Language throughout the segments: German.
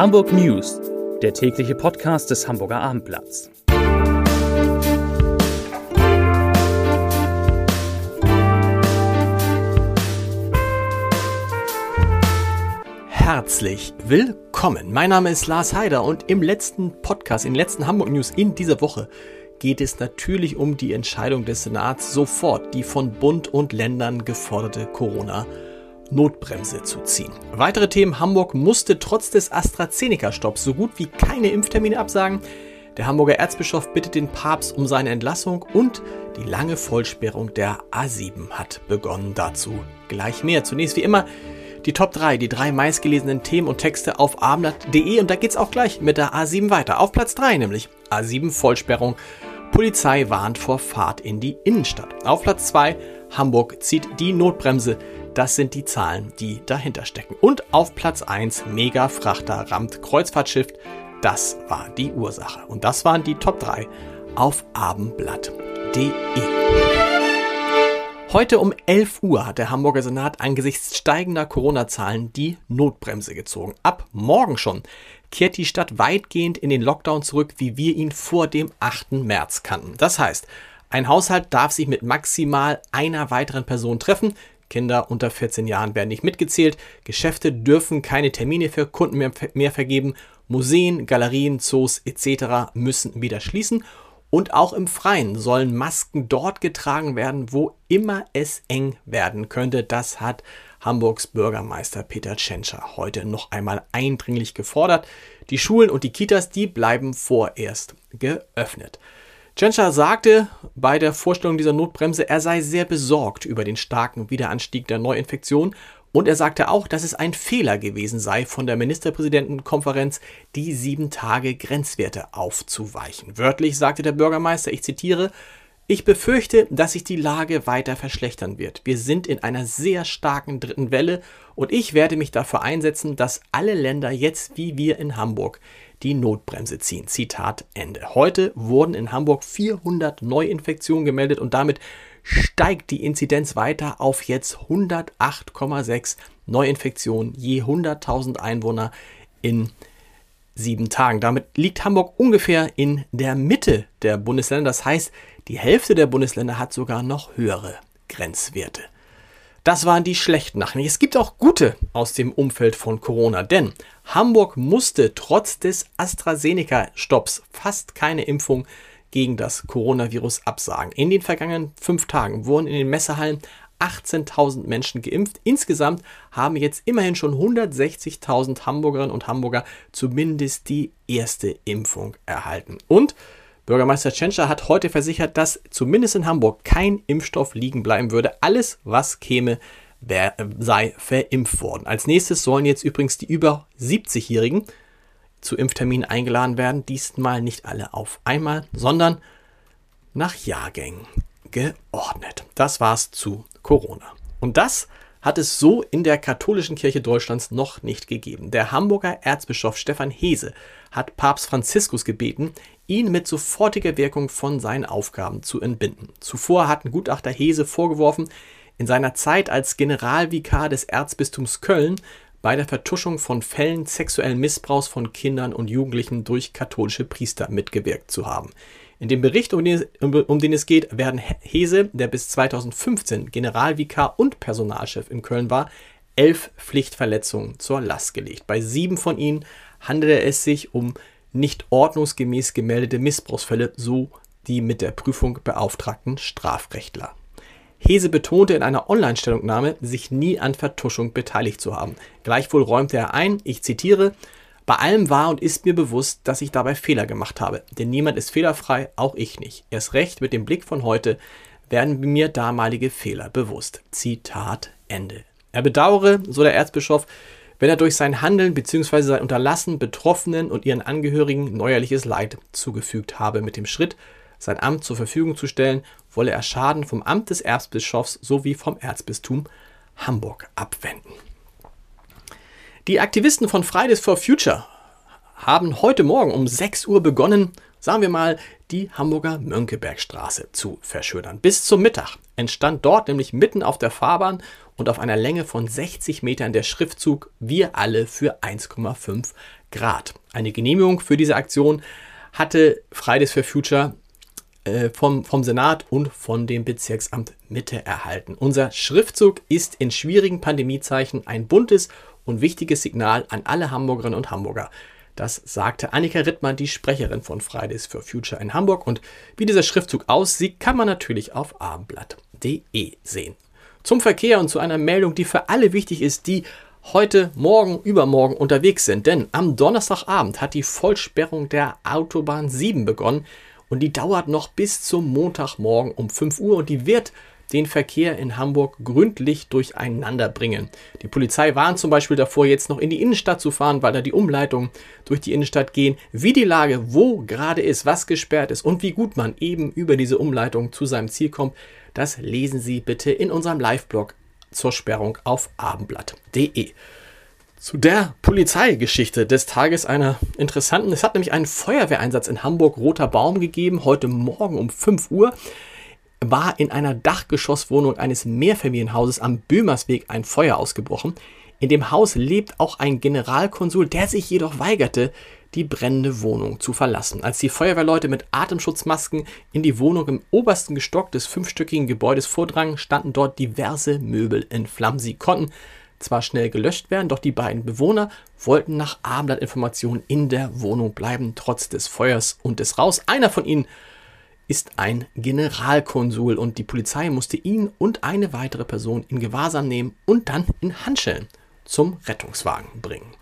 Hamburg News, der tägliche Podcast des Hamburger Abendblatts. Herzlich willkommen. Mein Name ist Lars Heider und im letzten Podcast, in den letzten Hamburg News in dieser Woche geht es natürlich um die Entscheidung des Senats, sofort die von Bund und Ländern geforderte Corona- Notbremse zu ziehen. Weitere Themen. Hamburg musste trotz des AstraZeneca-Stopps so gut wie keine Impftermine absagen. Der Hamburger Erzbischof bittet den Papst um seine Entlassung und die lange Vollsperrung der A7 hat begonnen. Dazu gleich mehr. Zunächst wie immer die Top 3, die drei meistgelesenen Themen und Texte auf abendblatt.de und da geht's auch gleich mit der A7 weiter. Auf Platz 3 nämlich A7 Vollsperrung. Polizei warnt vor Fahrt in die Innenstadt. Auf Platz 2 Hamburg zieht die Notbremse. Das sind die Zahlen, die dahinter stecken. Und auf Platz 1 Mega-Frachter rammt Kreuzfahrtschiff. Das war die Ursache. Und das waren die Top 3 auf abendblatt.de. Heute um 11 Uhr hat der Hamburger Senat angesichts steigender Corona-Zahlen die Notbremse gezogen. Ab morgen schon kehrt die Stadt weitgehend in den Lockdown zurück, wie wir ihn vor dem 8. März kannten. Das heißt, ein Haushalt darf sich mit maximal einer weiteren Person treffen. Kinder unter 14 Jahren werden nicht mitgezählt. Geschäfte dürfen keine Termine für Kunden mehr, mehr vergeben. Museen, Galerien, Zoos etc. müssen wieder schließen. Und auch im Freien sollen Masken dort getragen werden, wo immer es eng werden könnte. Das hat Hamburgs Bürgermeister Peter Tschentscher heute noch einmal eindringlich gefordert. Die Schulen und die Kitas, die bleiben vorerst geöffnet. Tschentscher sagte bei der Vorstellung dieser Notbremse, er sei sehr besorgt über den starken Wiederanstieg der Neuinfektion und er sagte auch, dass es ein Fehler gewesen sei, von der Ministerpräsidentenkonferenz die sieben Tage Grenzwerte aufzuweichen. Wörtlich sagte der Bürgermeister, ich zitiere, ich befürchte, dass sich die Lage weiter verschlechtern wird. Wir sind in einer sehr starken dritten Welle und ich werde mich dafür einsetzen, dass alle Länder jetzt wie wir in Hamburg die Notbremse ziehen. Zitat Ende. Heute wurden in Hamburg 400 Neuinfektionen gemeldet und damit steigt die Inzidenz weiter auf jetzt 108,6 Neuinfektionen je 100.000 Einwohner in sieben Tagen. Damit liegt Hamburg ungefähr in der Mitte der Bundesländer. Das heißt, die Hälfte der Bundesländer hat sogar noch höhere Grenzwerte. Das waren die schlechten Nachrichten. Es gibt auch gute aus dem Umfeld von Corona, denn Hamburg musste trotz des AstraZeneca-Stopps fast keine Impfung gegen das Coronavirus absagen. In den vergangenen fünf Tagen wurden in den Messehallen 18.000 Menschen geimpft. Insgesamt haben jetzt immerhin schon 160.000 Hamburgerinnen und Hamburger zumindest die erste Impfung erhalten. Und Bürgermeister Tschentscher hat heute versichert, dass zumindest in Hamburg kein Impfstoff liegen bleiben würde. Alles, was käme, wär, sei verimpft worden. Als nächstes sollen jetzt übrigens die über 70-Jährigen zu Impfterminen eingeladen werden. Diesmal nicht alle auf einmal, sondern nach Jahrgängen geordnet. Das war's zu Corona. Und das hat es so in der katholischen Kirche Deutschlands noch nicht gegeben. Der Hamburger Erzbischof Stefan Hese hat Papst Franziskus gebeten, ihn mit sofortiger Wirkung von seinen Aufgaben zu entbinden. Zuvor hatten Gutachter Hese vorgeworfen, in seiner Zeit als Generalvikar des Erzbistums Köln bei der Vertuschung von Fällen sexuellen Missbrauchs von Kindern und Jugendlichen durch katholische Priester mitgewirkt zu haben. In dem Bericht, um den, um den, es geht, werden Hese, der bis 2015 Generalvikar und Personalchef in Köln war, elf Pflichtverletzungen zur Last gelegt. Bei sieben von ihnen handelte es sich um nicht ordnungsgemäß gemeldete Missbrauchsfälle, so die mit der Prüfung beauftragten Strafrechtler. Hese betonte in einer Online-Stellungnahme, sich nie an Vertuschung beteiligt zu haben. Gleichwohl räumte er ein, ich zitiere, bei allem war und ist mir bewusst, dass ich dabei Fehler gemacht habe, denn niemand ist fehlerfrei, auch ich nicht. Erst recht mit dem Blick von heute werden mir damalige Fehler bewusst. Zitat Ende. Er bedauere, so der Erzbischof, wenn er durch sein Handeln bzw. sein Unterlassen Betroffenen und ihren Angehörigen neuerliches Leid zugefügt habe. Mit dem Schritt, sein Amt zur Verfügung zu stellen, wolle er Schaden vom Amt des Erzbischofs sowie vom Erzbistum Hamburg abwenden. Die Aktivisten von Fridays for Future haben heute Morgen um 6 Uhr begonnen, sagen wir mal, die Hamburger Mönckebergstraße zu verschönern. Bis zum Mittag entstand dort nämlich mitten auf der Fahrbahn und auf einer Länge von 60 Metern der Schriftzug Wir alle für 1,5 Grad. Eine Genehmigung für diese Aktion hatte Fridays for Future äh, vom, vom Senat und von dem Bezirksamt Mitte erhalten. Unser Schriftzug ist in schwierigen Pandemiezeichen ein buntes und wichtiges Signal an alle Hamburgerinnen und Hamburger. Das sagte Annika Rittmann, die Sprecherin von Fridays for Future in Hamburg. Und wie dieser Schriftzug aussieht, kann man natürlich auf abendblatt.de sehen. Zum Verkehr und zu einer Meldung, die für alle wichtig ist, die heute, morgen, übermorgen unterwegs sind. Denn am Donnerstagabend hat die Vollsperrung der Autobahn 7 begonnen und die dauert noch bis zum Montagmorgen um 5 Uhr und die wird den Verkehr in Hamburg gründlich durcheinander bringen. Die Polizei warnt zum Beispiel davor, jetzt noch in die Innenstadt zu fahren, weil da die Umleitungen durch die Innenstadt gehen. Wie die Lage wo gerade ist, was gesperrt ist und wie gut man eben über diese Umleitung zu seinem Ziel kommt, das lesen Sie bitte in unserem Live-Blog zur Sperrung auf abendblatt.de. Zu der Polizeigeschichte des Tages einer interessanten. Es hat nämlich einen Feuerwehreinsatz in Hamburg Roter Baum gegeben, heute Morgen um 5 Uhr war in einer Dachgeschosswohnung eines Mehrfamilienhauses am Böhmersweg ein Feuer ausgebrochen. In dem Haus lebt auch ein Generalkonsul, der sich jedoch weigerte, die brennende Wohnung zu verlassen. Als die Feuerwehrleute mit Atemschutzmasken in die Wohnung im obersten Gestock des fünfstöckigen Gebäudes vordrangen, standen dort diverse Möbel in Flammen. Sie konnten zwar schnell gelöscht werden, doch die beiden Bewohner wollten nach Abendblattinformationen in der Wohnung bleiben, trotz des Feuers und des Rauchs. Einer von ihnen ist ein Generalkonsul und die Polizei musste ihn und eine weitere Person in Gewahrsam nehmen und dann in Handschellen zum Rettungswagen bringen.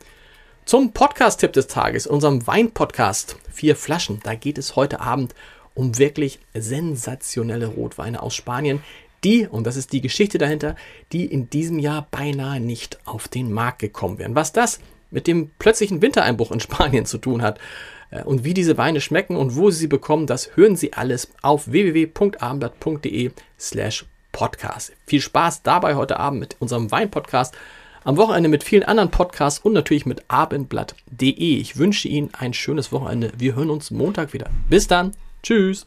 Zum Podcast-Tipp des Tages, unserem Wein-Podcast Vier Flaschen. Da geht es heute Abend um wirklich sensationelle Rotweine aus Spanien, die, und das ist die Geschichte dahinter, die in diesem Jahr beinahe nicht auf den Markt gekommen wären. Was das mit dem plötzlichen Wintereinbruch in Spanien zu tun hat, äh, und wie diese Weine schmecken und wo Sie sie bekommen, das hören Sie alles auf www.abendblatt.de slash podcast. Viel Spaß dabei heute Abend mit unserem Weinpodcast. Am Wochenende mit vielen anderen Podcasts und natürlich mit abendblatt.de. Ich wünsche Ihnen ein schönes Wochenende. Wir hören uns Montag wieder. Bis dann. Tschüss.